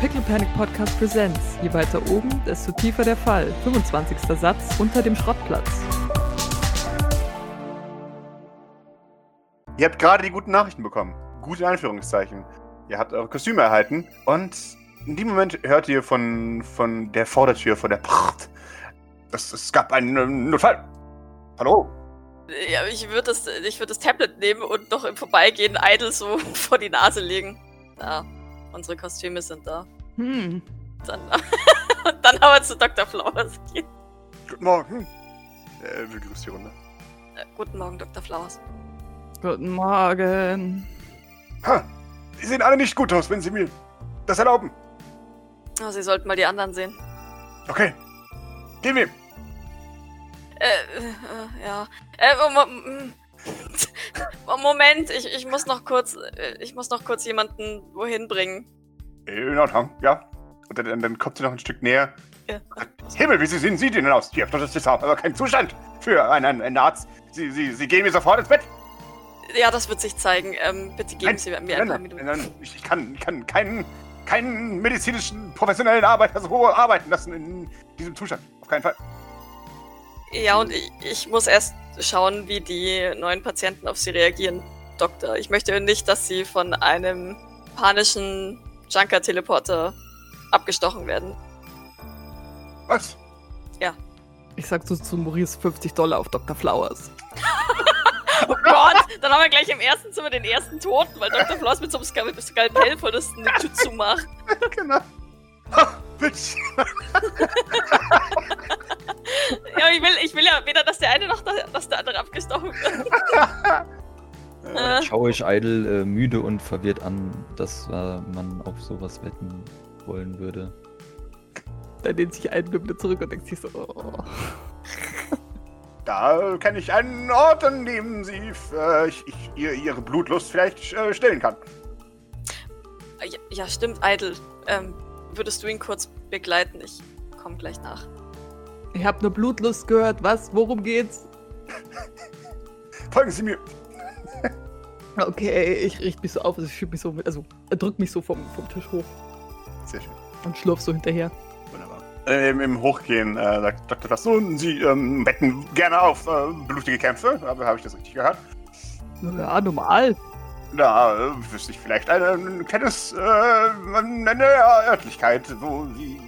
Pickle Panic Podcast Presents. Je weiter oben, desto tiefer der Fall. 25. Satz unter dem Schrottplatz. Ihr habt gerade die guten Nachrichten bekommen. Gute Anführungszeichen. Ihr habt eure Kostüme erhalten und in dem Moment hört ihr von, von der Vordertür, von der Pracht, es, es gab einen äh, Notfall. Hallo? Ja, ich würde das, ich würd das Tablet nehmen und noch im Vorbeigehen Idle so vor die Nase legen. Da, unsere Kostüme sind da. Hm. Dann, und dann aber zu Dr. Flowers gehen. Guten Morgen. Äh, begrüßt die Runde. Äh, guten Morgen, Dr. Flowers. Guten Morgen. Ha! Sie sehen alle nicht gut aus, wenn Sie mir das erlauben. Oh, Sie sollten mal die anderen sehen. Okay. Gehen wir. Äh, äh ja. Äh, Mo Moment, ich, ich muss noch kurz, äh, ich muss noch kurz jemanden wohin bringen. In Ordnung, ja. Und dann, dann kommt sie noch ein Stück näher. Ja. Himmel, wie sehen Sie denn aus? Hier, das ist aber kein Zustand für einen, einen Arzt. Sie, Sie, Sie gehen mir sofort ins Bett. Ja, das wird sich zeigen. Ähm, bitte geben Nein, Sie mir ein Nein, paar nein, Minuten. nein, ich kann, kann keinen, keinen medizinischen, professionellen Arbeiter so arbeiten lassen in diesem Zustand. Auf keinen Fall. Ja, und ich, ich muss erst schauen, wie die neuen Patienten auf sie reagieren, Doktor. Ich möchte nicht, dass sie von einem panischen Junker-Teleporter abgestochen werden. Was? Ich sag so zu Maurice 50 Dollar auf Dr. Flowers. Oh Gott, dann haben wir gleich im ersten Zimmer den ersten Toten, weil Dr. Floss mit so einem Skal Skalpell vor das Jutsu macht. genau. Ha, Bitch. Ja, ich will, ich will ja weder, dass der eine noch dass der andere abgestochen wird. Äh, Schaue ich Idle äh, müde und verwirrt an, dass äh, man auf sowas wetten wollen würde. Dann lehnt sich ein wieder zurück und denkt sich so, oh. Da kenne ich einen Ort, an dem sie äh, ich, ich, ihr, ihre Blutlust vielleicht äh, stillen kann. ja, ja, stimmt, Idle. Ähm, würdest du ihn kurz begleiten? Ich komme gleich nach. Ich hab nur Blutlust gehört. Was? Worum geht's? Folgen Sie mir. Okay, ich richte mich so auf, also ich schieb mich so also drückt mich so vom, vom Tisch hoch Sehr schön. und schlurf so hinterher. Wunderbar. Äh, im, Hochgehen äh, sagt Dr. Lasson, Sie ähm, wetten gerne auf äh, blutige Kämpfe. Aber habe ich das richtig gehört? Ja, normal. Da äh, wüsste ich vielleicht ein, ein kleines, äh, eine Örtlichkeit, wo Sie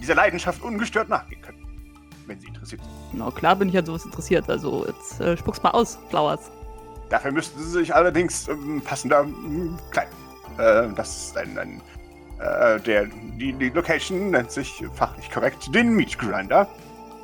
dieser Leidenschaft ungestört nachgehen können. Wenn Sie interessiert sind. Na klar bin ich an sowas interessiert, also jetzt äh, spuck's mal aus, Flowers. Dafür müssten Sie sich allerdings ähm, passender ähm, kleiden. Äh, das ist ein, ein äh, der, die, die Location nennt sich fachlich korrekt den Meat Grinder.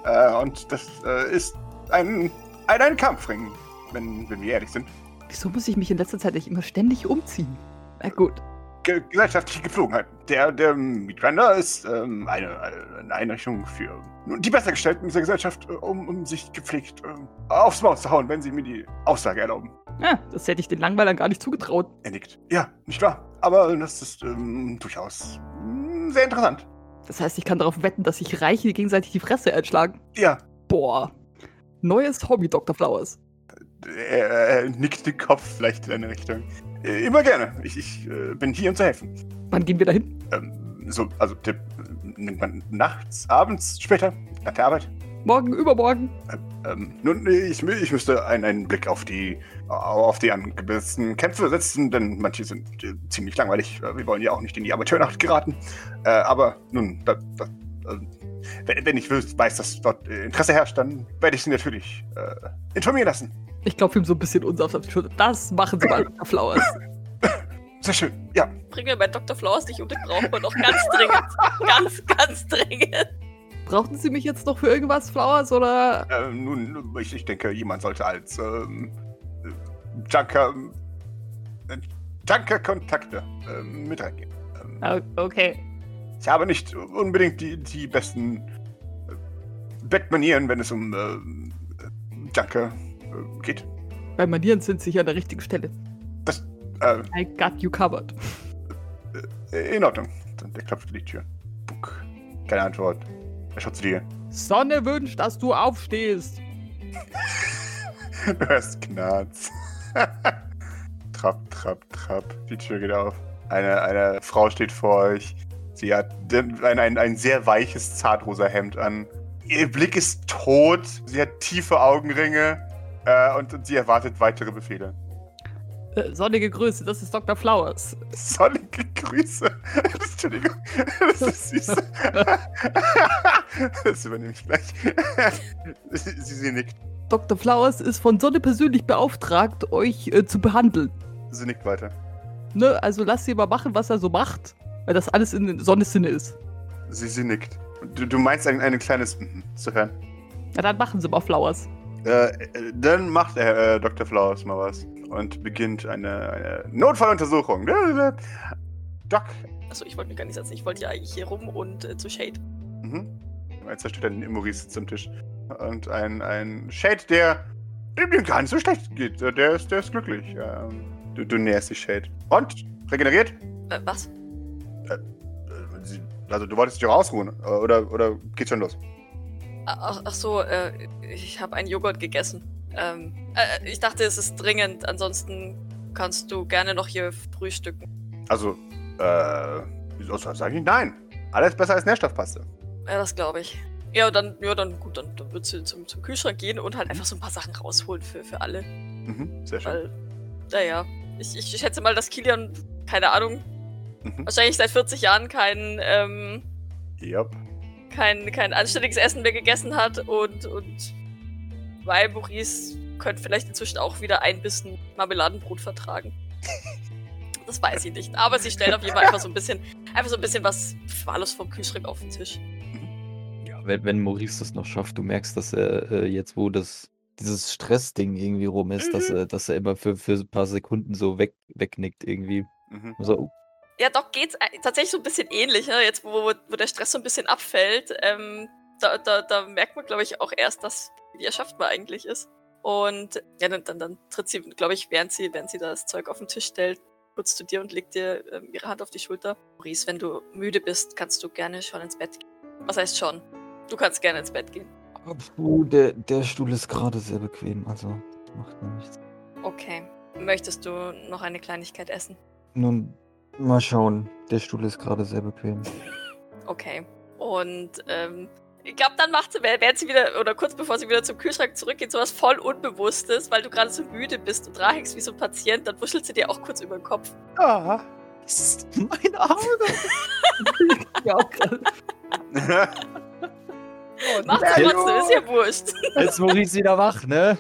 Äh, und das äh, ist ein, ein, ein Kampfring, wenn, wenn wir ehrlich sind. Wieso muss ich mich in letzter Zeit nicht immer ständig umziehen? Na gut. Ge gesellschaftliche Gepflogenheit. Der, der Meat Grinder ist ähm, eine, eine Einrichtung für die Bessergestellten dieser Gesellschaft, äh, um, um sich gepflegt äh, aufs Maus zu hauen, wenn sie mir die Aussage erlauben. Ja, das hätte ich den Langweilern gar nicht zugetraut. Er nickt. Ja, nicht wahr? Aber das ist ähm, durchaus mm, sehr interessant. Das heißt, ich kann darauf wetten, dass sich Reiche gegenseitig die Fresse einschlagen. Ja, Boah. Neues Hobby, Dr. Flowers. Er, er nickt den Kopf vielleicht in eine Richtung. Äh, immer gerne. Ich, ich äh, bin hier, um zu helfen. Wann gehen wir dahin? Ähm, so, also, man nachts, abends, später, nach der Arbeit? Morgen, übermorgen? Ähm, nun, ich, ich müsste einen, einen Blick auf die, auf die angesetzten Kämpfe setzen, denn manche sind äh, ziemlich langweilig. Äh, Wir wollen ja auch nicht in die Amateurnacht geraten. Äh, aber nun, da, da, äh, wenn, wenn ich weiß, dass dort äh, Interesse herrscht, dann werde ich Sie natürlich äh, informieren lassen. Ich klopfe ihm so ein bisschen unsanft auf die Schulter. Das machen Sie mal, Dr. Flowers. Sehr schön. Ja, Bring mir bei Dr. Flowers nicht um, den brauchen wir noch ganz dringend. ganz, ganz dringend. Brauchten Sie mich jetzt noch für irgendwas, Flowers, oder? äh, nun, ich, ich denke, jemand sollte als ähm, äh, Junker, äh, Junker-Kontakte äh, mit reingehen. Ähm, Okay. Ich habe nicht unbedingt die, die besten äh, Bettmanieren, wenn es um äh, Junker geht. Bei Manieren sind Sie hier an der richtigen Stelle. Äh, I got you covered. äh, in Ordnung. Dann der klopft an die Tür. Buck. Keine Antwort. Er schaut zu dir. Sonne wünscht, dass du aufstehst. Du hörst Knarz. trapp, trapp, trapp. Die Tür geht auf. Eine, eine Frau steht vor euch. Sie hat ein, ein, ein sehr weiches, zartrosa Hemd an. Ihr Blick ist tot. Sie hat tiefe Augenringe. Äh, und, und sie erwartet weitere Befehle. Äh, sonnige Grüße, das ist Dr. Flowers. Sonnige Grüße. Entschuldigung. Das ist süß. das übernehme ich gleich. sie, sie nickt. Dr. Flowers ist von Sonne persönlich beauftragt, euch äh, zu behandeln. Sie nickt weiter. Ne, also lasst sie mal machen, was er so macht, weil das alles in Sonnes Sinne ist. Sie, sie nickt. Du, du meinst ein, ein kleines mhm zu hören. Ja, dann machen sie mal Flowers. Äh, äh, dann macht äh, Dr. Flowers mal was und beginnt eine, eine Notfalluntersuchung. Doc. Achso, ich wollte mich gar nicht setzen. Ich wollte ja eigentlich hier rum und äh, zu Shade. Mhm. Jetzt steht ein Maurice sitzt am Tisch. Und ein, ein Shade, der dem gar nicht so schlecht geht. Der ist, der ist glücklich. Ähm, du, du näherst dich, Shade. Und? Regeneriert? Äh, was? Äh, also du wolltest dich auch ausruhen. Oder, oder geht's schon los? Ach, ach so, äh, ich habe einen Joghurt gegessen. Ähm, äh, ich dachte, es ist dringend. Ansonsten kannst du gerne noch hier frühstücken. Also, äh, wieso sage ich nein? Alles besser als Nährstoffpaste. Ja, das glaube ich. Ja, dann, ja, dann gut, dann, dann wird sie zum, zum Kühlschrank gehen und halt einfach so ein paar Sachen rausholen für, für alle. Mhm, sehr schön. Weil, naja, ich, ich schätze mal, dass Kilian, keine Ahnung, mhm. wahrscheinlich seit 40 Jahren kein, ähm, yep. Kein, kein anständiges Essen mehr gegessen hat und, und weil Maurice könnte vielleicht inzwischen auch wieder ein bisschen Marmeladenbrot vertragen. Das weiß ich nicht. Aber sie stellen auf jeden Fall einfach so ein bisschen, einfach so ein bisschen was wahllos vom Kühlschrank auf den Tisch. Ja, wenn, wenn Maurice das noch schafft, du merkst, dass er äh, jetzt, wo das dieses Stressding irgendwie rum ist, mhm. dass, er, dass er immer für, für ein paar Sekunden so weg, wegnickt irgendwie. Mhm. So, oh. Ja, doch geht's äh, tatsächlich so ein bisschen ähnlich, ne? jetzt wo, wo der Stress so ein bisschen abfällt. Ähm, da, da, da merkt man, glaube ich, auch erst, dass wie erschaffbar eigentlich ist. Und ja, dann, dann, dann tritt sie, glaube ich, während sie, während sie das Zeug auf den Tisch stellt, kurz zu dir und legt dir ähm, ihre Hand auf die Schulter. Maurice, wenn du müde bist, kannst du gerne schon ins Bett gehen. Was heißt schon? Du kannst gerne ins Bett gehen. Puh, der, der Stuhl ist gerade sehr bequem, also macht mir nichts. Okay. Möchtest du noch eine Kleinigkeit essen? Nun, mal schauen. Der Stuhl ist gerade sehr bequem. Okay. Und ähm, ich glaube, dann macht sie, während sie wieder, oder kurz bevor sie wieder zum Kühlschrank zurückgeht, sowas voll Unbewusstes, weil du gerade so müde bist und dran hängst wie so ein Patient, dann wuschelt sie dir auch kurz über den Kopf. Ah, das ist mein Auge. ja, auch gerade. Macht sie trotzdem, ist ja wurscht. Jetzt ist Maurice wieder wach, ne?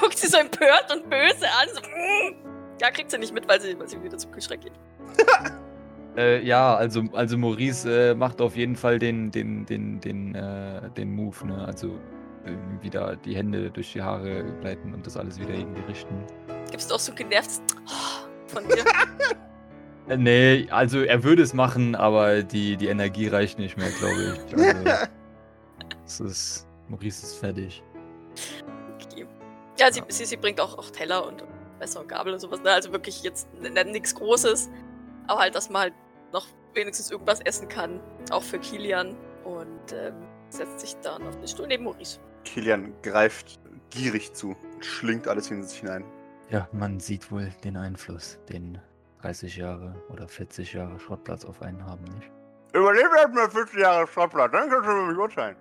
Guckt sie so empört und böse an. So, mm. Ja, kriegt sie nicht mit, weil sie, weil sie wieder zum Kühlschrank geht. Äh, ja, also, also Maurice äh, macht auf jeden Fall den, den, den, den, äh, den Move, ne? Also wieder die Hände durch die Haare gleiten und das alles wieder irgendwie richten. Gibst du auch so ein genervtes oh, von dir? Äh, nee, also er würde es machen, aber die, die Energie reicht nicht mehr, glaube ich. Also, es ist, Maurice ist fertig. Okay. Ja, sie, sie, sie bringt auch, auch Teller und Messer und Gabel und sowas. Ne? Also wirklich jetzt nichts Großes. Aber halt, dass man halt noch wenigstens irgendwas essen kann. Auch für Kilian. Und ähm, setzt sich dann auf den Stuhl neben Maurice. Kilian greift gierig zu und schlingt alles in sich hinein. Ja, man sieht wohl den Einfluss, den 30 Jahre oder 40 Jahre Schrottplatz auf einen haben, nicht? Überlebt erstmal 40 Jahre Schrottplatz, dann kannst du mich urteilen.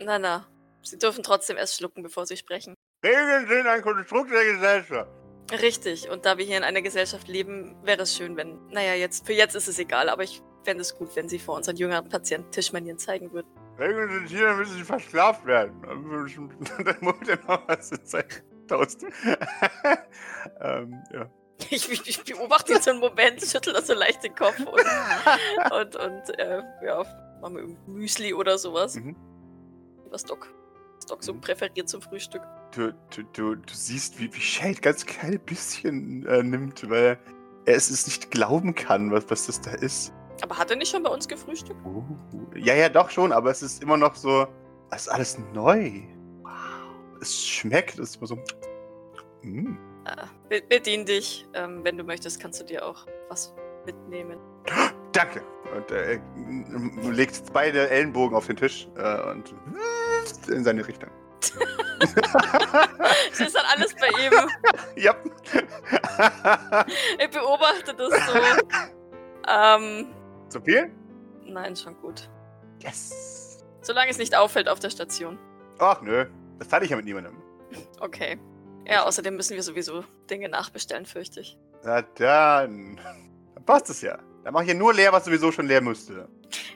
Na, na. Sie dürfen trotzdem erst schlucken, bevor sie sprechen. Regeln sind ein Konstrukt der Gesellschaft. Richtig, und da wir hier in einer Gesellschaft leben, wäre es schön, wenn, naja, jetzt, für jetzt ist es egal, aber ich fände es gut, wenn Sie vor unseren jüngeren Patienten Tischmanieren zeigen würden. Regeln sind hier, müssen Sie versklavt werden. Dann würde ich in was Toast. ähm, ja. Ich, ich, beobachte ihn so einen Moment, schüttel das so leicht den Kopf und, und, und äh, ja, machen wir Müsli oder sowas. Mhm. Was Doc, was Doc so präferiert zum Frühstück du, du, du, du siehst, wie, wie Shade ganz kleine bisschen äh, nimmt, weil er es, es nicht glauben kann, was, was das da ist. Aber hat er nicht schon bei uns gefrühstückt? Uh, ja, ja, doch schon, aber es ist immer noch so, es ist alles neu. Wow. Es schmeckt, es ist immer so. Mm. Äh, bedien dich. Ähm, wenn du möchtest, kannst du dir auch was mitnehmen. Danke. Und er äh, legt beide Ellenbogen auf den Tisch äh, und in seine Richtung. das ist dann alles bei ihm. Ja. ich beobachte das so. Ähm, Zu viel? Nein, schon gut. Yes. Solange es nicht auffällt auf der Station. Ach nö, das teile ich ja mit niemandem. Okay. Ja, außerdem müssen wir sowieso Dinge nachbestellen, fürchte ich. Na dann. Dann passt es ja. Dann mache ich ja nur leer, was sowieso schon leer müsste.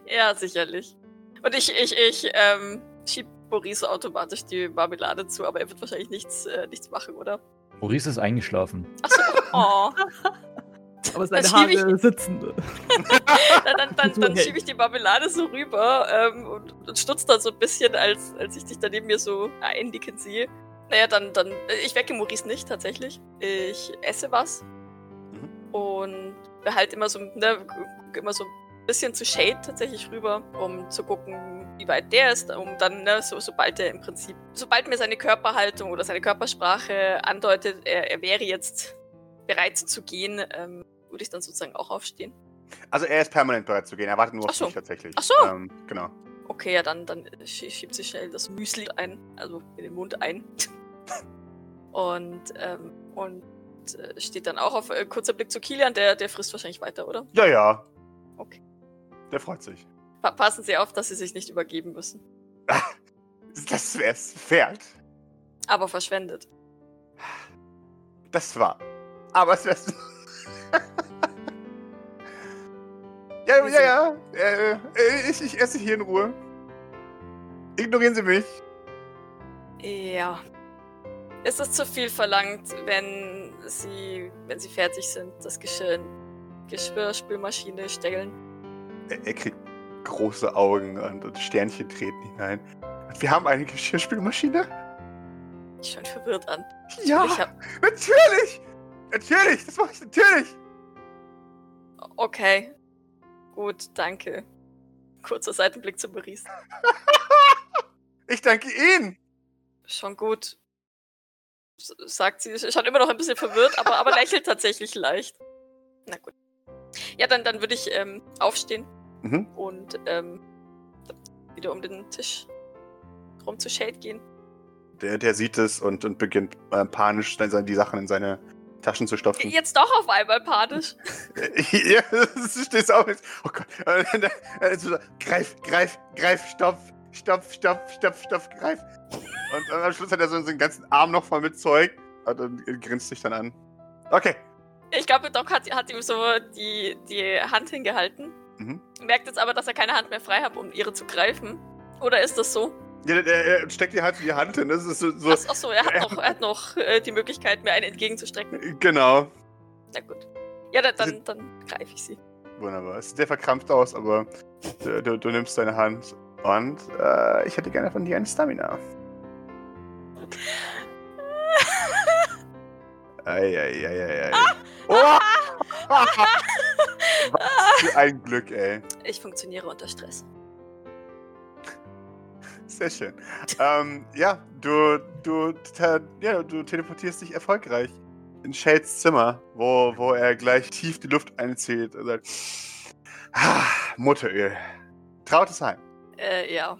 Ja, sicherlich. Und ich, ich, ich, ähm, schieb Maurice automatisch die Marmelade zu, aber er wird wahrscheinlich nichts, äh, nichts machen, oder? Maurice ist eingeschlafen. Achso, oh. Aber seine Haare sitzen. dann, dann, dann, dann schiebe ich die Marmelade so rüber ähm, und, und stutzt dann so ein bisschen, als, als ich dich da neben mir so einnicken sehe. Naja, dann, dann, äh, ich wecke Maurice nicht tatsächlich. Ich esse was und behalte immer so, ne, immer so bisschen zu Shade tatsächlich rüber, um zu gucken, wie weit der ist, um dann, ne, so, sobald er im Prinzip, sobald mir seine Körperhaltung oder seine Körpersprache andeutet, er, er wäre jetzt bereit zu gehen, ähm, würde ich dann sozusagen auch aufstehen. Also er ist permanent bereit zu gehen. Er wartet nur auf so. dich tatsächlich. Ach so. Ähm, genau. Okay, ja, dann, dann schie- schiebt sie schnell das Müsli ein, also in den Mund ein. und, ähm, und äh, steht dann auch auf äh, kurzer Blick zu Kilian, der, der frisst wahrscheinlich weiter, oder? Ja, ja. Okay. Der freut sich. Pa passen Sie auf, dass Sie sich nicht übergeben müssen. Das wär's Pferd. Aber verschwendet. Das war. Aber es wär's. ja, ja, ja. Äh, äh, ich, ich esse hier in Ruhe. Ignorieren Sie mich. Ja. Ist es zu viel verlangt, wenn Sie, wenn Sie fertig sind, das Geschirr in Geschirrspülmaschine stellen? Er, er kriegt große Augen und, und Sternchen treten hinein. Wir haben eine Geschirrspülmaschine? Ich schon verwirrt an. Ja, Ich hab, natürlich! Natürlich, das mache ich natürlich! okay. Gut, danke. Kurzer Seitenblick zu Maurice. Ich danke Ihnen! Schon gut. S- Sagt sie, schaut immer noch ein bisschen verwirrt, aber, aber lächelt tatsächlich leicht. Na gut. Ja, dann, dann würde ich ähm, aufstehen Mhm. und ähm, wieder um den Tisch rum zu Shade gehen. Der, der sieht es und, und beginnt äh, panisch die Sachen in seine Taschen zu stopfen. Jetzt doch auf einmal panisch. ja, du stehst auf. Oh Gott. Und dann- dann so, greif, greif, greif, stopf, stopf, stopf, stopf, stopf, greif. Und, und am Schluss hat er so seinen ganzen Arm noch voll mit Zeug und, und grinst sich dann an. Okay. Ich glaube, Doc hat, hat ihm so die, die Hand hingehalten. Mhm. Merkt jetzt aber, dass er keine Hand mehr frei hat, um ihre zu greifen. Oder ist das so? Ja, er steckt dir halt in die Hand hin. Das ist so. so Ach, so, er hat noch, er hat noch äh, die Möglichkeit, mir einen entgegenzustrecken. genau. Na gut. Ja, dann, dann, dann greife ich sie. Wunderbar. Es sieht sehr verkrampft aus, aber du, du, du nimmst deine Hand und äh, ich hätte gerne von dir eine Stamina. Eieieiei. Oh! Für ein Glück, ey. Ich funktioniere unter Stress. Sehr schön. ähm, ja, du, du, ja, du teleportierst dich erfolgreich in Shades Zimmer, wo, wo er gleich tief die Luft einzieht und sagt, ah, Mutteröl. Trautes Heim. Äh, ja.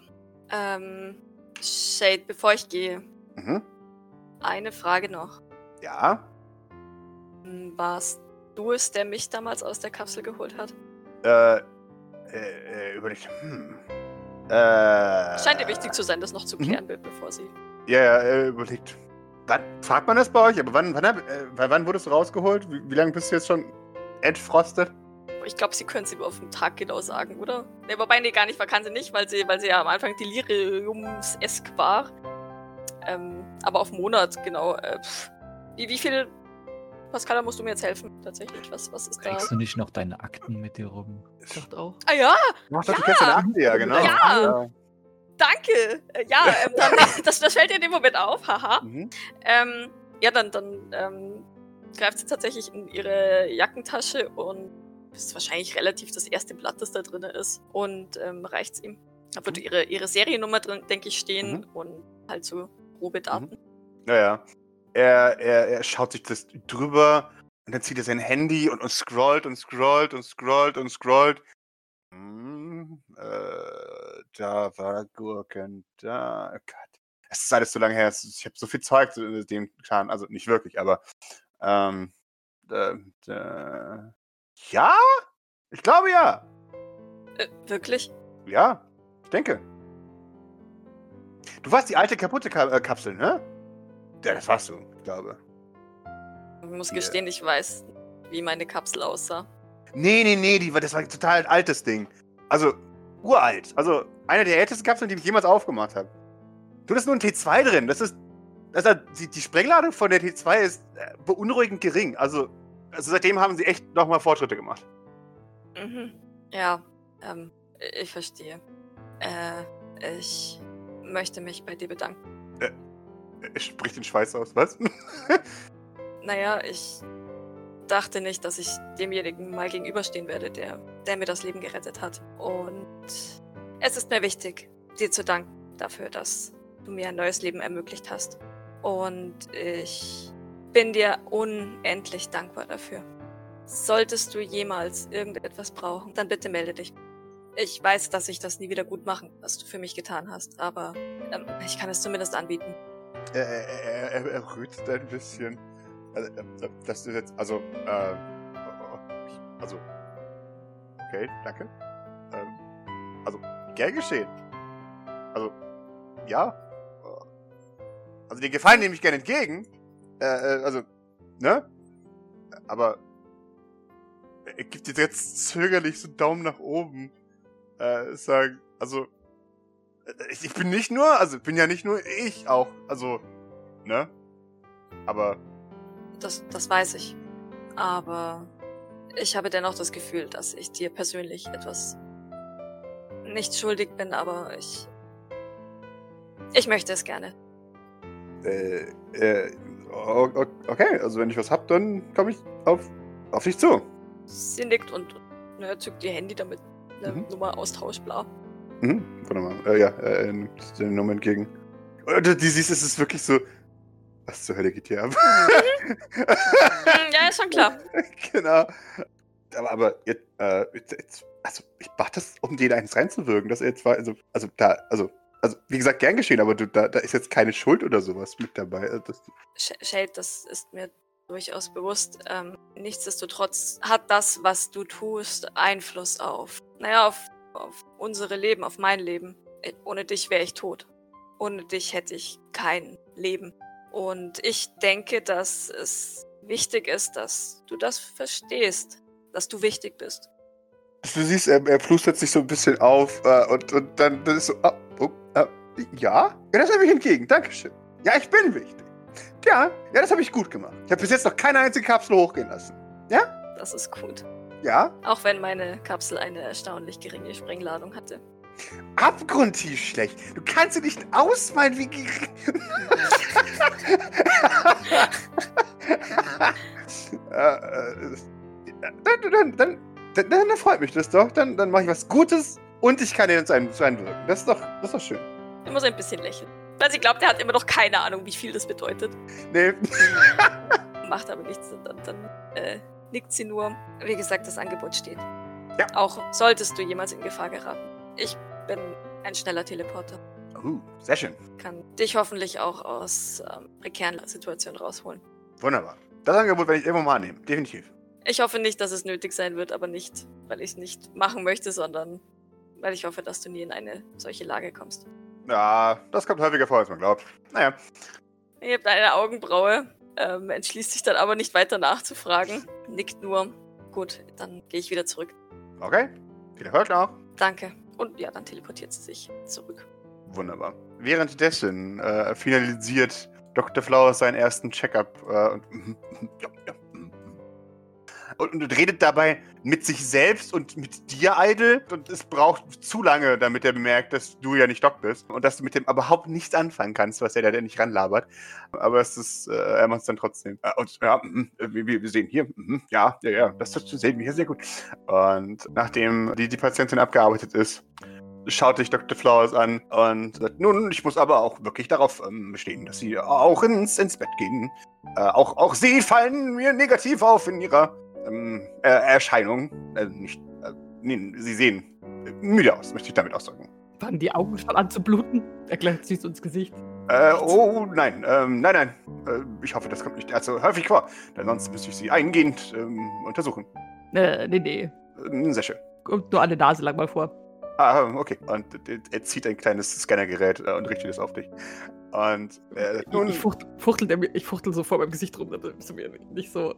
Ähm, Shade, bevor ich gehe, Mhm. eine Frage noch. Ja. Warst du es, der mich damals aus der Kapsel geholt hat? Äh, äh, äh überlegt. Hm. Äh. Scheint dir wichtig zu sein, das noch zu mhm. klären, be- bevor sie. Ja, ja, er überlegt. Wann fragt man das bei euch? Aber wann, wann, hab- äh, wann wurdest du rausgeholt? Wie, wie lange bist du jetzt schon entfrostet? Ich glaube, sie können es ihm auf den Tag genau sagen, oder? Ne, wobei, nee, gar nicht, man kann sie nicht, weil sie, weil sie ja am Anfang Deliriums-esk war. Ähm, aber auf Monat, genau. Äh, wie, wie viel. Pascala, musst du mir jetzt helfen, tatsächlich? Was, was ist da? Trägst du nicht noch deine Akten mit dir rum? Ich dachte auch. Ah ja, Ach, doch, du kennst deine Akte, ja, genau. Ja. danke! Äh, ja, ähm, dann, das, das fällt dir in dem Moment auf, haha. Mhm. Ähm, ja, dann, dann ähm, greift sie tatsächlich in ihre Jackentasche und ist wahrscheinlich relativ das erste Blatt, das da drin ist und ähm, reicht's ihm. Da wird ihre, ihre Seriennummer drin, denke ich, stehen Mhm. und halt so grobe Daten. Ja, ja. Er, er, er schaut sich das drüber und dann zieht er sein Handy und, und scrollt und scrollt und scrollt und scrollt. Hm, äh, da war Gurken, da. Oh Gott. Es ist alles so lange her. Ich habe so viel Zeug zu dem getan. Also nicht wirklich, aber. Ähm, da, da, ja? Ich glaube ja. Äh, wirklich? Ja, ich denke. Du warst die alte kaputte Ka äh, Kapsel, ne? Du, ich glaube. Ich muss Ja. gestehen, ich weiß, wie meine Kapsel aussah. Nee, nee, nee, die war, das war ein total altes Ding. Also, uralt. Also, eine der ältesten Kapseln, die ich jemals aufgemacht habe. Du, da ist nur ein T2 drin. Das ist. Das ist die, die Sprengladung von der T2 ist äh, beunruhigend gering. Also, also, seitdem haben sie echt nochmal Fortschritte gemacht. Mhm. Ja, ähm, ich verstehe. Äh, ich möchte mich bei dir bedanken. Er spricht den Schweiß aus, was? Naja, ich dachte nicht, dass ich demjenigen mal gegenüberstehen werde, der, der mir das Leben gerettet hat. Und es ist mir wichtig, dir zu danken dafür, dass du mir ein neues Leben ermöglicht hast. Und ich bin dir unendlich dankbar dafür. Solltest du jemals irgendetwas brauchen, dann bitte melde dich. Ich weiß, dass ich das nie wieder gut machen, was du für mich getan hast, aber ähm, ich kann es zumindest anbieten. Er, er, er, er rührt ein bisschen. Also, äh, das ist jetzt, also, äh, also, okay, danke. Ähm, also, gern geschehen. Also, ja. Also, den Gefallen nehme ich gerne entgegen. Äh, äh, also, ne? Aber, er gibt jetzt, jetzt zögerlich so einen Daumen nach oben. Äh, sagen, also, ich, ich bin nicht nur, also bin ja nicht nur ich auch, also, ne? Aber Das, das weiß ich. Aber ich habe dennoch das Gefühl, dass ich dir persönlich etwas nicht schuldig bin, aber ich. Ich möchte es gerne. äh, äh, okay, also wenn ich was hab, dann komme ich auf, auf dich zu. Sie nickt und ne, zückt ihr Handy damit eine Mhm. Nummer austauscht, bla. Mhm, warte mal. Äh, ja, äh, äh, nimmt den Nummer entgegen. Und du, die siehst, es ist wirklich so. Was zur Hölle geht hier ab? Hm, ja, ist schon klar. genau. Aber, aber jetzt, äh, jetzt, jetzt, also ich mach das, um den eins reinzuwirken, dass er jetzt war, also, also da, also, also wie gesagt, gern geschehen, aber du, da, da ist jetzt keine Schuld oder sowas mit dabei. Also, Das, Sh- Shade, das ist mir durchaus bewusst. Ähm, nichtsdestotrotz hat das, was du tust, Einfluss auf, naja, auf, auf unsere Leben, auf mein Leben. Äh, Ohne dich wäre ich tot. Ohne dich hätte ich kein Leben. Und ich denke, dass es wichtig ist, dass du das verstehst, dass du wichtig bist. du siehst, er, er plustert sich so ein bisschen auf äh, und, und dann ist so, ah, oh, ah, ja? Ja, das habe ich entgegen, Dankeschön. Ja, ich bin wichtig. Ja, ja, das habe ich gut gemacht. Ich habe bis jetzt noch keine einzige Kapsel hochgehen lassen. Das ist gut. Ja, Auch wenn meine Kapsel eine erstaunlich geringe Sprengladung hatte. abgrundtief schlecht. Du kannst dir nicht ausmalen, wie gering. äh, äh, dann, dann, dann, dann, freut mich das doch. Dann, dann mache ich was Gutes und ich kann dir zu einem, zu einem wirken. Das ist doch, das ist doch schön. Ich muss ein bisschen lächeln. Weil sie glaubt, er hat immer noch keine Ahnung, wie viel das bedeutet. Nee. Macht aber nichts. Und dann, dann äh, nickt sie nur. Wie gesagt, das Angebot steht. Ja. Auch solltest du jemals in Gefahr geraten. Ich bin ein schneller Teleporter. Uh, sehr schön. Kann dich hoffentlich auch aus ähm, prekären Situationen rausholen. Wunderbar. Das Angebot werde ich irgendwann mal annehmen. Definitiv. Ich hoffe nicht, dass es nötig sein wird, aber nicht, weil ich es nicht machen möchte, sondern weil ich hoffe, dass du nie in eine solche Lage kommst. Ja, das kommt häufiger vor, als man glaubt. Naja. Er hebt eine Augenbraue, ähm, entschließt sich dann aber nicht weiter nachzufragen, nickt nur. Gut, dann gehe ich wieder zurück. Okay. Viel Erfolg noch. Danke. Und ja, dann teleportiert sie sich zurück. Wunderbar. Währenddessen äh, finalisiert Dr. Flowers seinen ersten Check-up äh, und, ja, ja, und, und redet dabei mit sich selbst und mit dir, Idle. Und es braucht zu lange, damit er bemerkt, dass du ja nicht Doc bist und dass du mit dem überhaupt nichts anfangen kannst, was er da nicht ranlabert. Aber es ist, äh, er macht es dann trotzdem. Äh, und ja, mhm, wir, wir sehen hier, mhm, ja, ja, ja, das, das sehen wir hier sehr gut. Und nachdem die, die Patientin abgearbeitet ist, schaut sich Dr. Flowers an und sagt, nun, ich muss aber auch wirklich darauf ähm, bestehen, dass Sie auch ins, ins Bett gehen. Äh, auch, auch Sie fallen mir negativ auf in Ihrer ähm, äh, Erscheinung. Äh, nicht, äh, nee, Sie sehen äh, müde aus, möchte ich damit ausdrücken. Fangen die Augen schon an zu bluten? Erklärt sich ins Gesicht. Äh, oh, nein, ähm, nein, nein. Äh, ich hoffe, das kommt nicht allzu häufig vor, denn sonst müsste ich Sie eingehend ähm, untersuchen. Äh, nee, nee. Äh, sehr schön. kommt nur eine Nase lang mal vor. Ah, okay. Und er zieht ein kleines Scannergerät und richtet es auf dich. Und äh, nun, Ich, fucht, fuchtel, der mir- ich fuchtel so vor meinem Gesicht rum, damit es mir nicht so.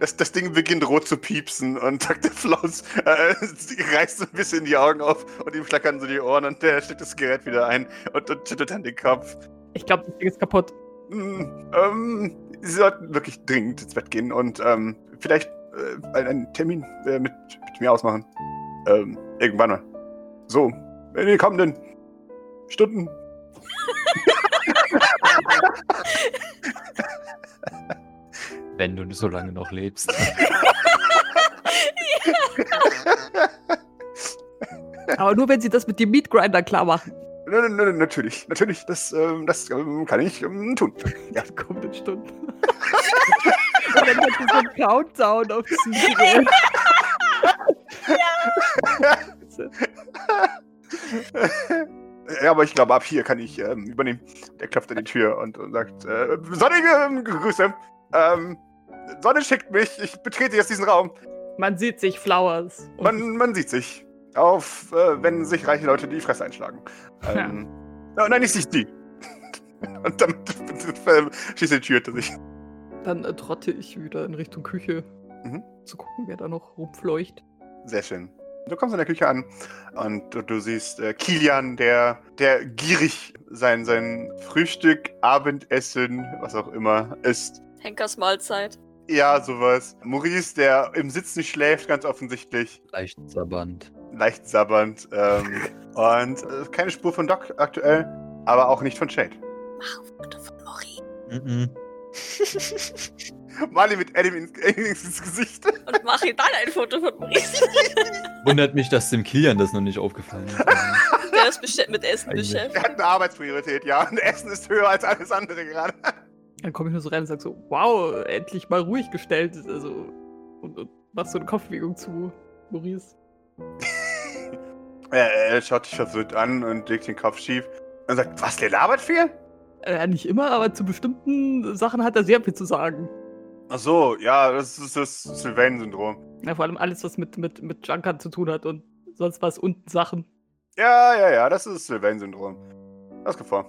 Das, das Ding beginnt rot zu piepsen und Dr. Flaus äh, sie reißt so ein bisschen die Augen auf und ihm flackern so die Ohren und der steckt das Gerät wieder ein und, und schüttelt dann den Kopf. Ich glaube, das Ding ist kaputt. Hm, ähm, Sie sollten wirklich dringend ins Bett gehen und ähm, vielleicht äh, einen- einen Termin äh, mit, mit mir ausmachen. Ähm, irgendwann mal. So, in den kommenden Stunden. Wenn du so lange noch lebst. Aber nur wenn sie das mit dem Meat Grinder klar machen. N natürlich, natürlich, das, ähm, das ähm, kann ich ähm, tun. Ja, in kommenden Stunden. Und dann hat sie so einen Countdown auf diesem Gerät. ja, aber ich glaube, ab hier kann ich ähm, übernehmen. Der klopft an die Tür und, und sagt, äh, sonnige ähm, Grüße. Ähm, Sonne schickt mich, ich betrete jetzt diesen Raum. Man sieht sich Flowers. Man, man sieht sich. Auf, äh, wenn sich reiche Leute die Fresse einschlagen. Ähm, oh, nein, nicht sich die. Und damit schließt er die Tür hinter sich. dann äh, trotte ich wieder in Richtung Küche. Mhm. Zu gucken, wer da noch rumfleucht. Sehr schön. Du kommst in der Küche an und du, du siehst äh, Kilian, der, der gierig sein, sein Frühstück, Abendessen, was auch immer, isst. Henkers Mahlzeit. Ja, sowas. Maurice, der im Sitzen schläft, ganz offensichtlich. Leicht sabbernd. Leicht sabbernd. Ähm, und äh, keine Spur von Doc aktuell, aber auch nicht von Shade. Mach ein Foto von Mori. Mhm. Marley mit Adam ins, ins Gesicht. Und mach ihm dann ein Foto von Maurice. Wundert mich, dass dem Kilian das noch nicht aufgefallen ist. Der ist bestimmt mit Essen Eigentlich. beschäftigt. Er hat eine Arbeitspriorität, ja. Und Essen ist höher als alles andere gerade. Dann komme ich nur so rein und sage so, wow, endlich mal ruhig gestellt. Also, und, und mach so eine Kopfbewegung zu Maurice. Er, er schaut dich verwirrt an und legt den Kopf schief und sagt, was, der labert viel? Äh, nicht immer, aber zu bestimmten Sachen hat er sehr viel zu sagen. Ach so, ja, das ist das Sylvain-Syndrom. Ja, vor allem alles, was mit, mit, mit Junkern zu tun hat und sonst was unten Sachen. Ja, ja, ja, das ist das Sylvain-Syndrom. Das vor.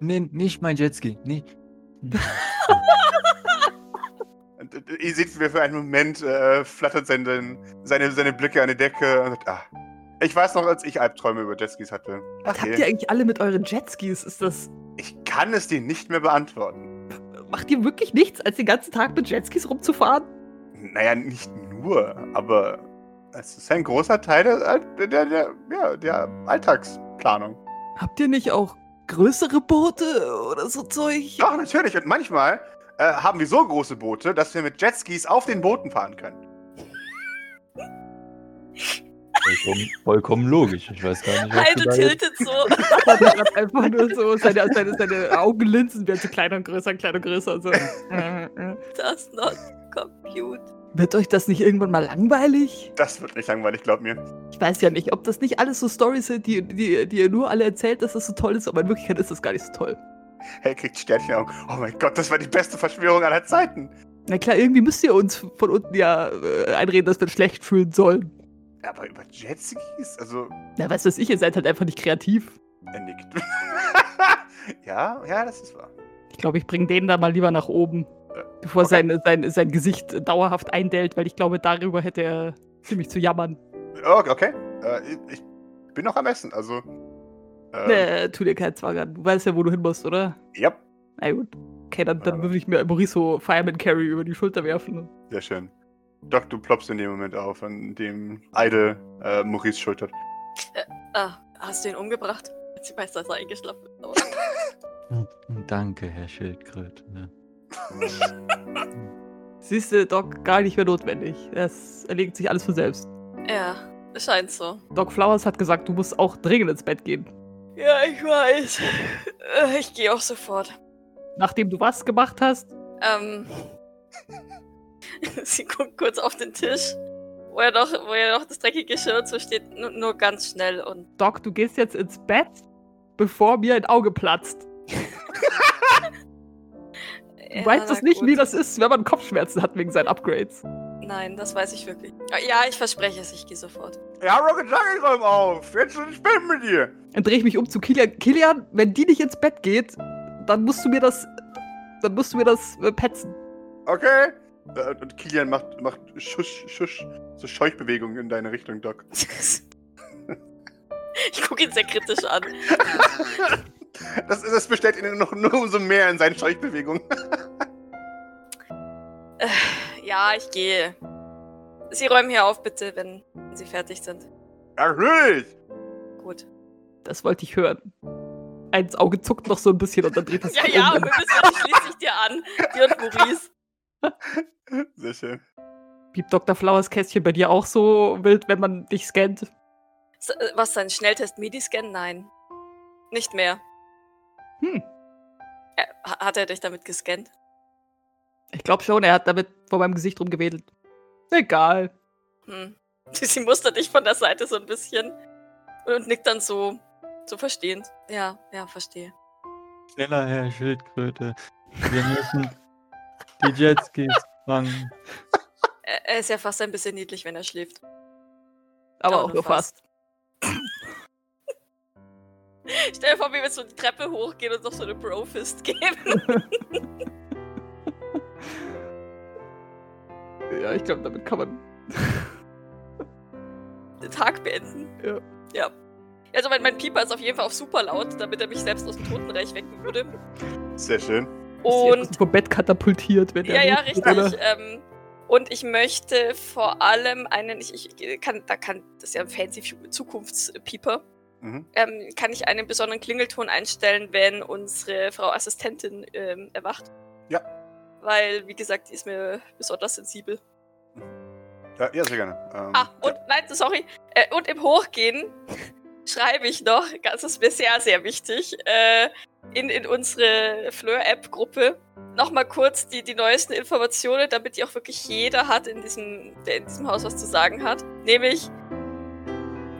nee, nicht mein Jetski. Nee. Ihr seht, wie für einen Moment äh, flattert seine, seine, seine Blicke an die Decke und sagt, ah, ich weiß noch, als ich Albträume über Jetskis hatte. Was habt Okay. ihr eigentlich alle mit euren Jetskis? Ist das. Ich kann es dir nicht mehr beantworten. Macht ihr wirklich nichts, als den ganzen Tag mit Jetskis rumzufahren? Naja, nicht nur, aber es ist ein großer Teil der, der, der, der, ja, der Alltagsplanung. Habt ihr nicht auch größere Boote oder so Zeug? Doch, natürlich. Und manchmal äh, haben wir so große Boote, dass wir mit Jetskis auf den Booten fahren können. Vollkommen, vollkommen logisch. Ich weiß gar nicht, was Heide tiltet so. Einfach nur so seine, seine, seine Augenlinsen werden so kleiner und größer, kleiner und größer. und So. Das not compute. Wird euch das nicht irgendwann mal langweilig? Das wird nicht langweilig, glaub mir. Ich weiß ja nicht, ob das nicht alles so Storys sind, die, die, die ihr nur alle erzählt, dass das so toll ist, aber in Wirklichkeit ist das gar nicht so toll. Hey, kriegt Sternchen Oh mein Gott, das war die beste Verschwörung aller Zeiten. Na klar, irgendwie müsst ihr uns von unten ja äh, einreden, dass wir uns schlecht fühlen sollen. Aber über Jetskis? Also, Na, was weiß ich, ihr seid halt einfach nicht kreativ. er nickt. ja, ja, das ist wahr. Ich glaube, ich bringe den da mal lieber nach oben, bevor okay. sein, sein, sein Gesicht dauerhaft eindellt, weil ich glaube, darüber hätte er ziemlich zu jammern. Okay, okay. Äh, ich, ich bin noch am Essen, also. Äh, Nee, tu dir keinen Zwang an. Du weißt ja, wo du hin musst, oder? Ja, Na gut. Okay, dann, dann Ja. würde ich mir Mauricio Fireman Carry über die Schulter werfen. sehr schön. Doc, du ploppst in dem Moment auf, an dem Eide äh, Maurice schultert. Ah, hast du ihn umgebracht? Sie weiß, dass er eingeschlafen ist. Danke, Herr Schildkröte. Ne? Siehst du, Doc, gar nicht mehr notwendig. Das erledigt sich alles von selbst. Ja, scheint so. Doc Flowers hat gesagt, du musst auch dringend ins Bett gehen. Ja, ich weiß. Äh, Ich gehe auch sofort. Nachdem du was gemacht hast, Ähm. Sie guckt kurz auf den Tisch, wo ja noch, wo ja noch das dreckige Geschirr so steht, nur, nur ganz schnell und. Doc, du gehst jetzt ins Bett, bevor mir ein Auge platzt. Du weißt das nicht, wie das ist, wenn man Kopfschmerzen hat wegen seinen Upgrades. Nein, das weiß ich wirklich. Ja, ich verspreche es, ich gehe sofort. Ja, Rocket, sag ich räum auf. Jetzt ich bin mit dir. Dann drehe ich mich um zu Kilian. Kilian, wenn die nicht ins Bett geht, dann musst du mir das. Dann musst du mir das äh, petzen. Okay. Äh, Und Kilian macht, macht Schusch, Schusch, so Scheuchbewegungen in deine Richtung, Doc. ich gucke ihn sehr kritisch an. Das, das bestellt ihn noch nur umso mehr in seinen Scheuchbewegungen. Ja, ich gehe. Sie räumen hier auf, bitte, wenn Sie fertig sind. Natürlich. Gut. Das wollte ich hören. Eins Auge zuckt noch so ein bisschen und dann dreht es Ja, ja, um. wir müssen, schließe ich dir an. Dir und Maurice. Sehr schön. Piept Dr. Flowers Kästchen bei dir auch so wild, wenn man dich scannt? Äh, Was, sein Schnelltest Mediscan? Nein. Nicht mehr. Hm. Äh, ha- hat er dich damit gescannt? Ich glaube schon, er hat damit vor meinem Gesicht rumgewedelt. Egal. Hm. Sie mustert dich von der Seite so ein bisschen und nickt dann so, so verstehend. Ja, ja, verstehe. Schneller, Herr Schildkröte. Wir müssen die Jetskis fangen. Er, er ist ja fast ein bisschen niedlich, wenn er schläft. Aber auch nur nur fast. Stell dir vor, wie wir so die Treppe hochgehen und noch so eine Brofist geben. Ja, ich glaube, damit kann man. Den Tag beenden. Ja. Ja. Also mein, mein Pieper ist auf jeden Fall auf super laut, damit er mich selbst aus dem Totenreich wecken würde. Sehr schön. Und vom Bett katapultiert, wenn Ja, der ja, losgeht, richtig. Ähm, und ich möchte vor allem einen, ich, ich kann, da kann, das ist ja ein fancy Zukunftspieper, Mhm. ähm, kann ich einen besonderen Klingelton einstellen, wenn unsere Frau Assistentin ähm, erwacht. Ja. Weil, wie gesagt, die ist mir besonders sensibel. Ja, ja, sehr gerne. Ähm, Ah, und nein, sorry. Äh, und im Hochgehen schreibe ich noch, das ist mir sehr, sehr wichtig, äh, in, in unsere Fleur-App-Gruppe nochmal kurz die, die neuesten Informationen, damit die auch wirklich jeder hat in diesem, der in diesem Haus was zu sagen hat. Nämlich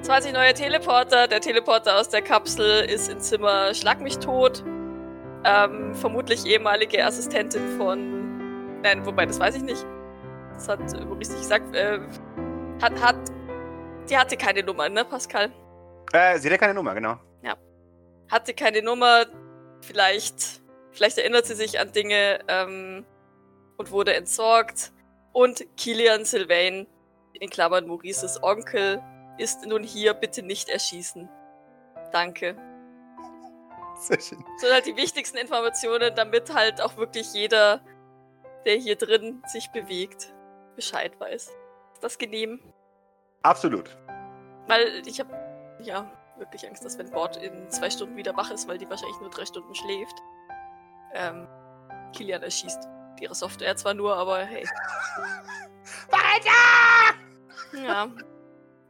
20 neue Teleporter. Der Teleporter aus der Kapsel ist in Zimmer Schlag mich tot. Ähm, vermutlich ehemalige Assistentin von. Nein, wobei, das weiß ich nicht. Das hat äh, Maurice nicht gesagt. Äh, hat, hat. Die hatte keine Nummer, ne, Pascal? äh, sie hat ja keine Nummer, genau. Hatte keine Nummer. Vielleicht. Vielleicht erinnert sie sich an Dinge ähm, und wurde entsorgt. Und Kilian Sylvain, in Klammern Maurices Onkel, ist nun hier. Bitte nicht erschießen. Danke. Sehr schön. Das sind halt die wichtigsten Informationen, damit halt auch wirklich jeder, der hier drin sich bewegt, Bescheid weiß. Ist das genehm? Absolut. Weil ich habe ja wirklich Angst, dass wenn Bord in zwei Stunden wieder wach ist, weil die wahrscheinlich nur drei Stunden schläft, ähm, Kilian erschießt. Ihre Software zwar nur, aber hey. Weiter! Ja,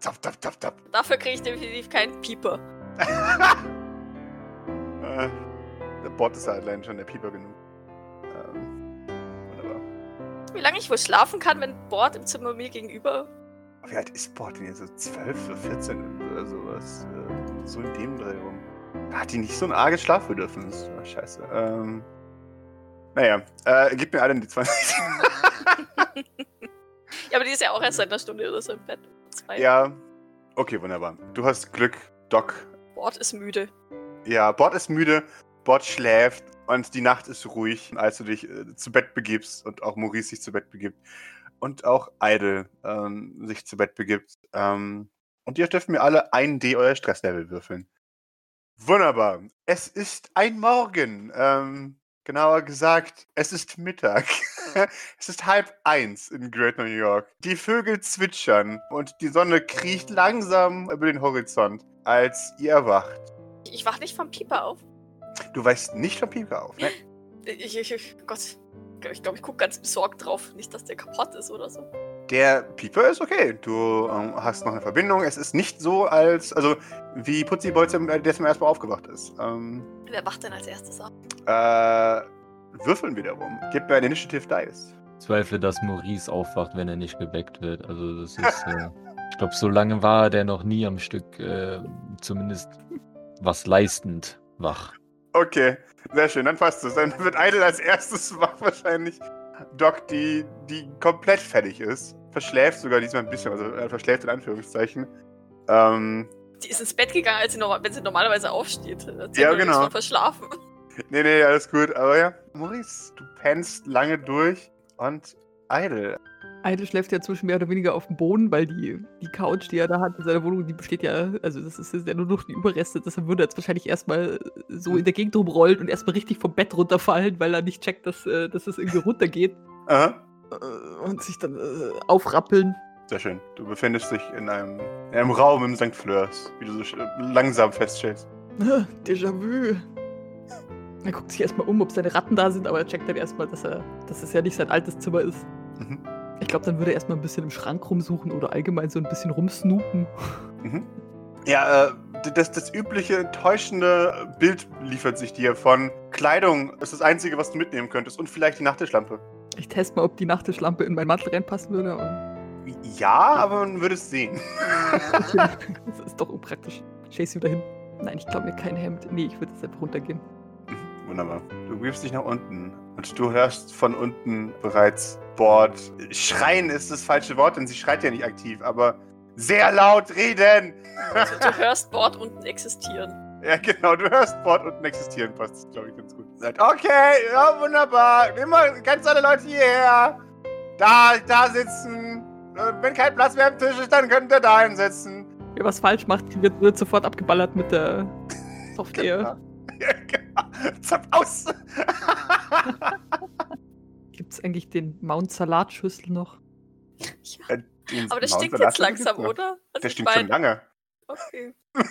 Tap, tap, tap, tap. dafür kriege ich definitiv keinen Pieper. Äh, der Bot ist halt allein schon der Pieper genug. Ähm, wunderbar. Wie lange ich wohl schlafen kann, wenn Bord im Zimmer mir gegenüber. Wie alt ist Bot denn jetzt? So 12 oder 14 oder sowas? Äh, so in dem Dreh rum. Hat die nicht so ein arges Schlafbedürfnis? Ah, scheiße. Ähm, naja, äh, gib mir alle die 20. Ja, aber die ist ja auch erst seit einer Stunde oder so im Bett. Zwei. ja. Okay, wunderbar. Du hast Glück, Doc. Bord ist müde. Ja, Bot ist müde, Bot schläft und die Nacht ist ruhig, als du dich äh, zu Bett begibst und auch Maurice sich zu Bett begibt und auch Idle ähm, sich zu Bett begibt. Ähm, und ihr dürft mir alle ein D euer Stresslevel würfeln. Wunderbar. Es ist ein Morgen. Ähm, genauer gesagt, es ist Mittag. es ist halb eins in Great New York. Die Vögel zwitschern und die Sonne kriecht langsam über den Horizont, als ihr erwacht. Ich, ich wach nicht vom Pieper auf. Du weißt nicht vom Pieper auf, ne? Ich, ich, ich Gott. Ich glaube, ich gucke ganz besorgt drauf. Nicht, dass der kaputt ist oder so. Der Pieper ist okay. Du ähm, hast noch eine Verbindung. Es ist nicht so, als. Also, wie Putziboy, zum- der zum ersten Mal aufgewacht ist. Ähm, Wer wacht denn als erstes auf? äh, würfeln wiederum. Gib mir ein Initiative Dice. Zweifle, dass Maurice aufwacht, wenn er nicht geweckt wird. Also das ist, äh, ich glaube, so lange war der noch nie am Stück, äh, zumindest was leistend wach. Okay, sehr schön. Dann passt es. Dann wird Idle als erstes wach wahrscheinlich. Doc, die, die komplett fertig ist. verschläft sogar diesmal ein bisschen, also äh, verschläft in Anführungszeichen. Ähm, Die ist ins Bett gegangen, als sie normal, wenn sie normalerweise aufsteht. Ja, genau. Verschlafen. nee, nee, alles gut. Aber ja, Maurice, du pennst lange durch und Idle. Idle schläft ja zwischen mehr oder weniger auf dem Boden, weil die, die Couch, die er da hat in seiner Wohnung, die besteht ja, also das ist ja nur noch die Überreste, deshalb würde er jetzt wahrscheinlich erstmal so in der Gegend rumrollen und erstmal richtig vom Bett runterfallen, weil er nicht checkt, dass, äh, dass es irgendwie runtergeht Aha. äh, und sich dann äh, aufrappeln. Sehr schön. Du befindest dich in einem, in einem Raum im St. Fleurs, wie du so langsam feststellst. Déjà-vu. Er guckt sich erstmal um, ob seine Ratten da sind, aber er checkt dann erstmal, dass er, dass es ja nicht sein altes Zimmer ist. Mhm. Ich glaube, dann würde er erstmal ein bisschen im Schrank rumsuchen oder allgemein so ein bisschen rumsnoopen. Mhm. Ja, äh, das, das übliche enttäuschende Bild liefert sich dir von Kleidung ist das Einzige, was du mitnehmen könntest und vielleicht die Nachttischlampe. Ich teste mal, ob die Nachttischlampe in meinen Mantel reinpassen würde. Ja, aber man würde es sehen. das ist doch unpraktisch. Chase wieder hin. Nein, ich glaube mir kein Hemd. Nee, ich würde jetzt einfach runtergehen. Wunderbar. Du wirfst dich nach unten und du hörst von unten bereits Bord. Schreien ist das falsche Wort, denn sie schreit ja nicht aktiv, aber sehr laut reden. Also, du hörst Bord unten existieren. Ja, genau, du hörst Bord unten existieren, passt, glaube ich, ganz gut. Sagt, okay, ja, wunderbar. Immer ganz alle Leute hierher. Da, da sitzen. Äh, Wenn kein Platz mehr am Tisch ist, dann könnt ihr da hinsetzen. Wer was falsch macht, wird, sofort abgeballert mit der Software. Genau. Zapp aus. Gibt es eigentlich den Mount Salatschüssel noch? Ja. Den Aber das Mount stinkt Salat jetzt langsam, gibt's oder? Also Der stinkt schon lange. Okay.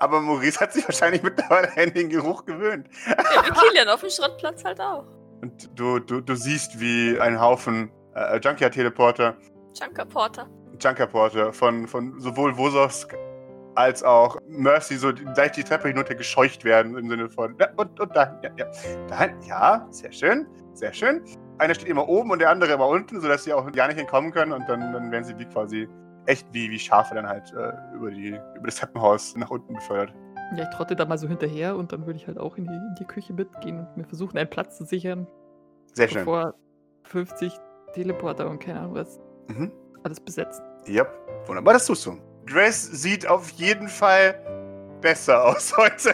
Aber Maurice hat sich wahrscheinlich mittlerweile an den Geruch gewöhnt. Ja, wie Kilian auf dem Schrottplatz halt auch. Und du, du, du siehst, wie ein Haufen äh, Junkyard-Teleporter, Junker Porter. Junkerporter von, von sowohl Wososk als auch Mercy so leicht die Treppe hinunter gescheucht werden im Sinne von ja, und, und da, ja, ja. Da, ja, sehr schön, sehr schön. Einer steht immer oben und der andere immer unten, sodass sie auch gar nicht entkommen können und dann, dann werden sie wie quasi echt wie, wie Schafe dann halt äh, über, die, über das Treppenhaus nach unten befördert. Ja, ich trotte da mal so hinterher und dann würde ich halt auch in die, in die Küche mitgehen und mir versuchen, einen Platz zu sichern, Sehr schön. bevor 50 Teleporter und keine Ahnung was Mhm. alles besetzen. Yep, wunderbar, das tust du. Grace sieht auf jeden Fall besser aus heute.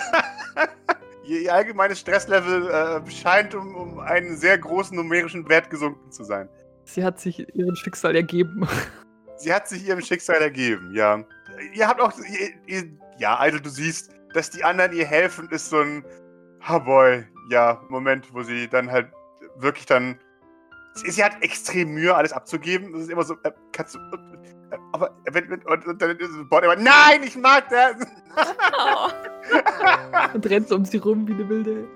ihr, allgemeines Stresslevel äh, scheint um, um einen sehr großen numerischen Wert gesunken zu sein. Sie hat sich ihren Schicksal ergeben. Sie hat sich ihrem Schicksal ergeben, ja. Ihr habt auch, ihr, ihr, ja, Idle, du siehst, dass die anderen ihr helfen, ist so ein, oh boy, ja, Moment, wo sie dann halt wirklich dann, sie, sie hat extrem Mühe, alles abzugeben. Das ist immer so, äh, kannst du, äh, aber, wenn, wenn, und, und dann ist das Bord immer, nein, ich mag das. Oh. und rennt so um sie rum wie eine wilde.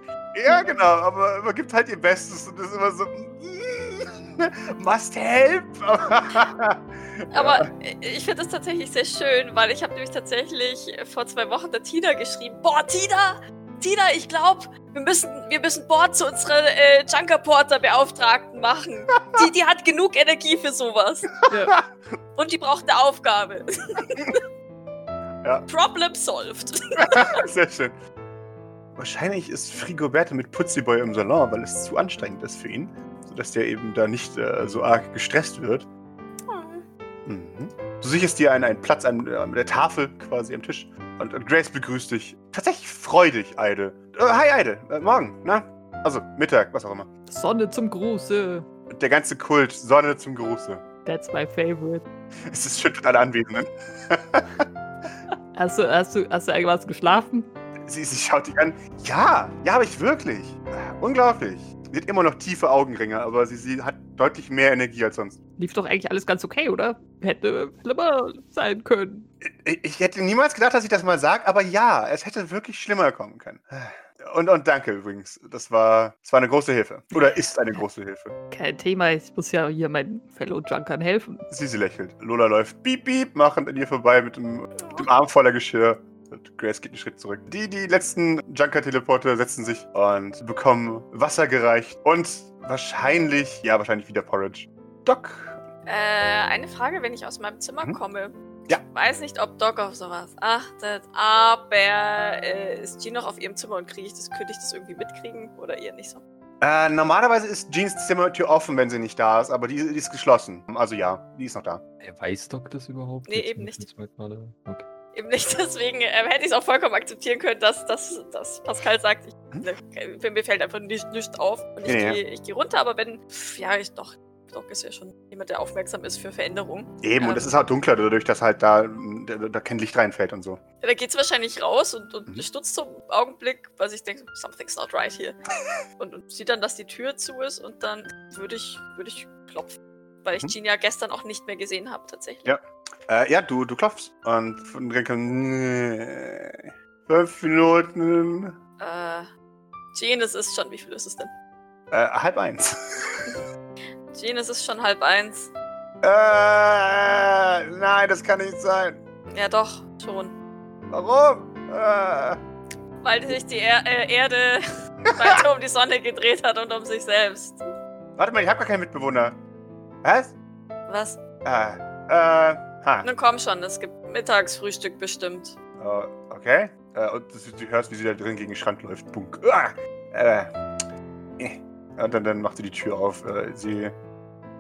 ja, genau, aber man gibt halt ihr Bestes und ist immer so, mm, must help. Aber ich finde das tatsächlich sehr schön, weil ich habe nämlich tatsächlich vor zwei Wochen der Tina geschrieben. Boah, Tina! Tina, ich glaube, wir müssen, wir müssen Bord zu unserer äh, Junker Porter Beauftragten machen. Die, die hat genug Energie für sowas. Ja. Und die braucht eine Aufgabe. Ja. Problem solved. Sehr schön. Wahrscheinlich ist Frigoberte mit Putziboy im Salon, weil es zu anstrengend ist für ihn, sodass der eben da nicht äh, so arg gestresst wird. Mhm. Du sicherst dir einen, einen Platz an äh, der Tafel quasi am Tisch und, und Grace begrüßt dich. Tatsächlich freudig, Eide. Äh, hi, Eide. Äh, morgen, na? Also, Mittag, was auch immer. Sonne zum Gruße. Und der ganze Kult, Sonne zum Gruße. That's my favorite. Es ist schön für alle Anwesenden. Hast du, hast du, hast du irgendwas geschlafen? Sie, sie schaut dich an. Ja, ja, habe ich wirklich. Unglaublich. Sie hat immer noch tiefe Augenringe, aber sie, sie hat deutlich mehr Energie als sonst. Lief doch eigentlich alles ganz okay, oder? Hätte schlimmer sein können. Ich, ich hätte niemals gedacht, dass ich das mal sage, aber ja, es hätte wirklich schlimmer kommen können. Und, und danke übrigens. Das war, das war eine große Hilfe. Oder ist eine große Hilfe. Kein Thema, ich muss ja hier meinen Fellow Junkern helfen. Sie, sie lächelt. Lola läuft piep, piep, machend an ihr vorbei mit dem, mit dem Arm voller Geschirr. Und Grace geht einen Schritt zurück. Die, die letzten Junker-Teleporter setzen sich und bekommen Wasser gereicht. Und wahrscheinlich, ja, wahrscheinlich wieder Porridge. Doc. Äh, eine Frage, wenn ich aus meinem Zimmer Mhm. komme. Ja. Ich weiß nicht, ob Doc auf sowas achtet, aber äh, ist Jean noch auf ihrem Zimmer und kriege ich das, könnte ich das irgendwie mitkriegen oder eher nicht so? Äh, normalerweise ist Jeans Zimmertür offen, wenn sie nicht da ist, aber die, die ist geschlossen. Also ja, die ist noch da. Er weiß Doc das überhaupt? Nee, jetzt eben nicht. Okay. Eben nicht, deswegen ähm, hätte ich es auch vollkommen akzeptieren können, dass, dass, dass Pascal sagt, ich, Hm? äh, mir fällt einfach nicht, nicht auf und ich Ja, ja. gehe ich geh runter, aber wenn, pf, ja, ich doch, Doc ist ja schon jemand, der aufmerksam ist für Veränderungen. Eben, Ähm. und es ist halt dunkler, dadurch, dass halt da, da, da kein Licht reinfällt und so. Ja, da geht es wahrscheinlich raus und, und Mhm. stutzt zum Augenblick, weil ich denke, something's not right here. und, und sieht dann, dass die Tür zu ist und dann würde ich, würde ich klopfen. Weil ich Mhm. Jean ja gestern auch nicht mehr gesehen habe, tatsächlich. Ja. Äh, ja, du, du klopfst und von fünf Minuten, Äh, Jean, es ist schon, wie viel ist es denn? äh, halb eins. Jean, es ist schon halb eins. äh, nein, das kann nicht sein. Ja, doch, schon. Warum? Äh, Weil sich die er äh, Erde weiter um die Sonne gedreht hat und um sich selbst. warte mal, ich habe gar keinen Mitbewohner. Was? Was? Äh, äh, ha. Nun komm schon, es gibt Mittagsfrühstück bestimmt. Äh, okay. Äh, und du, hörst, wie sie da drin gegen den Schrank läuft. Bunk. Ah! Äh, äh. Und dann, dann macht sie die Tür auf. Äh, sie,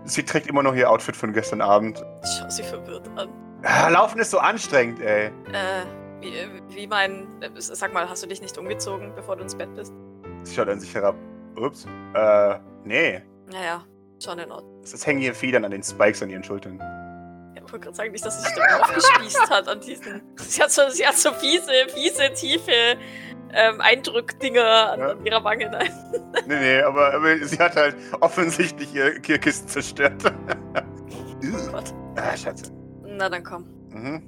sie trägt immer noch ihr Outfit von gestern Abend. Ich schau sie verwirrt an. Ah, Laufen ist so anstrengend, ey. Äh, wie, wie mein. äh, Sag mal, hast du dich nicht umgezogen, bevor du ins Bett bist? Sie schaut an sich herab. Ups. Äh, nee. Naja, schon in Ordnung. Es hängen hier Federn an den Spikes an ihren Schultern. Ja, ich wollte gerade sagen, nicht, dass sie sich damit aufgespießt hat an diesen. Sie hat so, sie hat so fiese, fiese, tiefe ähm, Eindrückdinger an, Ja. an ihrer Wange. Nein. Nee, nee, aber, aber sie hat halt offensichtlich ihr, ihr Kissen zerstört. Oh Gott. ah, Schatze. Na dann komm. Mhm.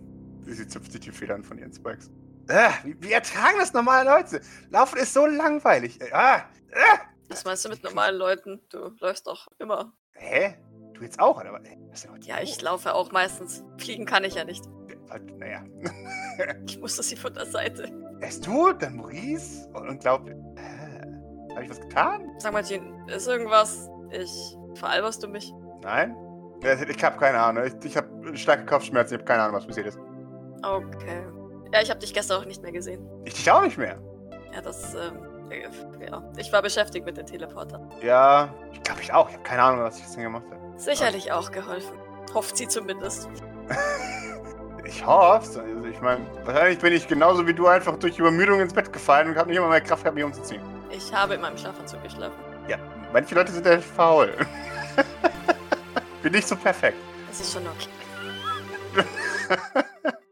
Sie, zupft sich die Federn von ihren Spikes. Ah, wie, wie ertragen das normale Leute? Laufen ist so langweilig. ey. Ah, ah. Was meinst du mit normalen Leuten? Du läufst doch immer. Hä? Du jetzt auch, oder Ja, ich laufe auch meistens. Fliegen kann ich ja nicht. Naja. Ich musste sie von der Seite. Erst du, dann Maurice und, und glaub. Äh, Habe ich was getan? Sag mal, Jean, ist irgendwas? Ich. Veralberst du mich? Nein? Ich habe keine Ahnung. Ich, ich habe starke Kopfschmerzen. Ich habe keine Ahnung, was passiert ist. Okay. Ja, ich habe dich gestern auch nicht mehr gesehen. Ich dich auch nicht mehr. Ja, das, ähm, äh, ja. Ich war beschäftigt mit den Teleportern. Ja, ich glaube ich auch. Ich habe keine Ahnung, was ich jetzt gemacht habe. Sicherlich auch geholfen. Hofft sie zumindest. Ich hoffe Also ich meine, wahrscheinlich bin ich genauso wie du einfach durch Übermüdung ins Bett gefallen und habe nicht immer mehr Kraft gehabt, mich umzuziehen. Ich habe in meinem Schlafanzug geschlafen. Ja, manche Leute sind ja faul. bin nicht so perfekt. Das ist schon okay.